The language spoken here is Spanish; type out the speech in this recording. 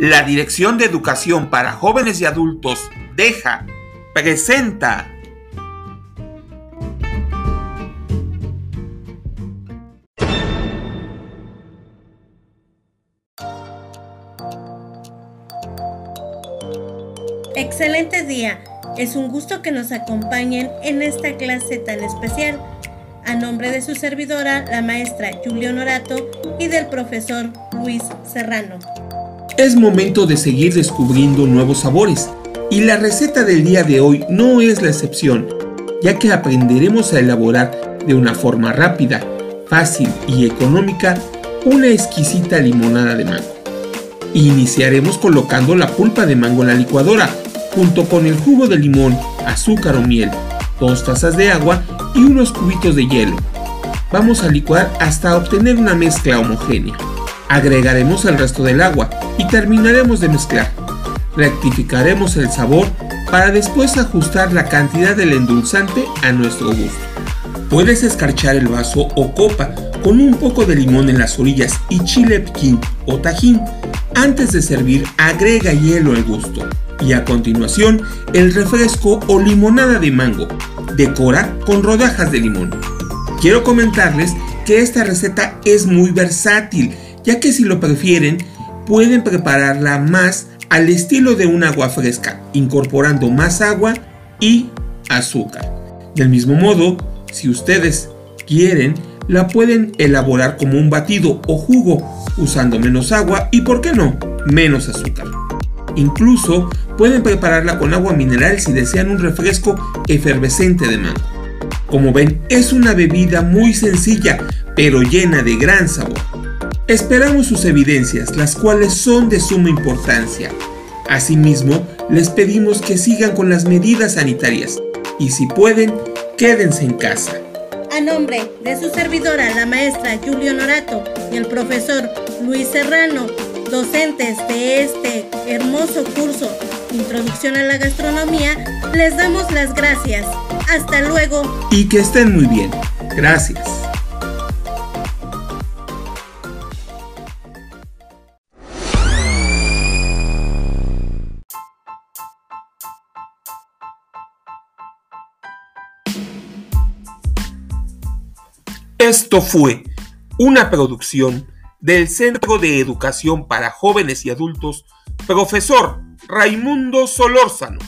La Dirección de Educación para Jóvenes y Adultos, DEJA, presenta Excelente día. Es un gusto que nos acompañen en esta clase tan especial. A nombre de su servidora, la maestra Julio Norato, y del profesor Luis Serrano. Es momento de seguir descubriendo nuevos sabores, y la receta del día de hoy no es la excepción, ya que aprenderemos a elaborar de una forma rápida, fácil y económica una exquisita limonada de mango. Iniciaremos colocando la pulpa de mango en la licuadora, junto con el jugo de limón, azúcar o miel, dos tazas de agua y unos cubitos de hielo. Vamos a licuar hasta obtener una mezcla homogénea. Agregaremos el resto del agua y terminaremos de mezclar. Rectificaremos el sabor para después ajustar la cantidad del endulzante a nuestro gusto. Puedes escarchar el vaso o copa con un poco de limón en las orillas y chile piquín o tajín. Antes de servir, agrega hielo al gusto. Y a continuación, el refresco o limonada de mango. Decora con rodajas de limón. Quiero comentarles que esta receta es muy versátil ya que si lo prefieren pueden prepararla más al estilo de un agua fresca, incorporando más agua y azúcar. Del mismo modo, si ustedes quieren, la pueden elaborar como un batido o jugo, usando menos agua y, por qué no, menos azúcar. Incluso pueden prepararla con agua mineral si desean un refresco efervescente de mango. Como ven, es una bebida muy sencilla, pero llena de gran sabor. Esperamos sus evidencias, las cuales son de suma importancia. Asimismo, les pedimos que sigan con las medidas sanitarias y si pueden, quédense en casa. A nombre de su servidora, la maestra Julio Norato y el profesor Luis Serrano, docentes de este hermoso curso Introducción a la Gastronomía, les damos las gracias. Hasta luego. Y que estén muy bien. Gracias. Esto fue una producción del Centro de Educación para Jóvenes y Adultos, profesor Raimundo Solórzano.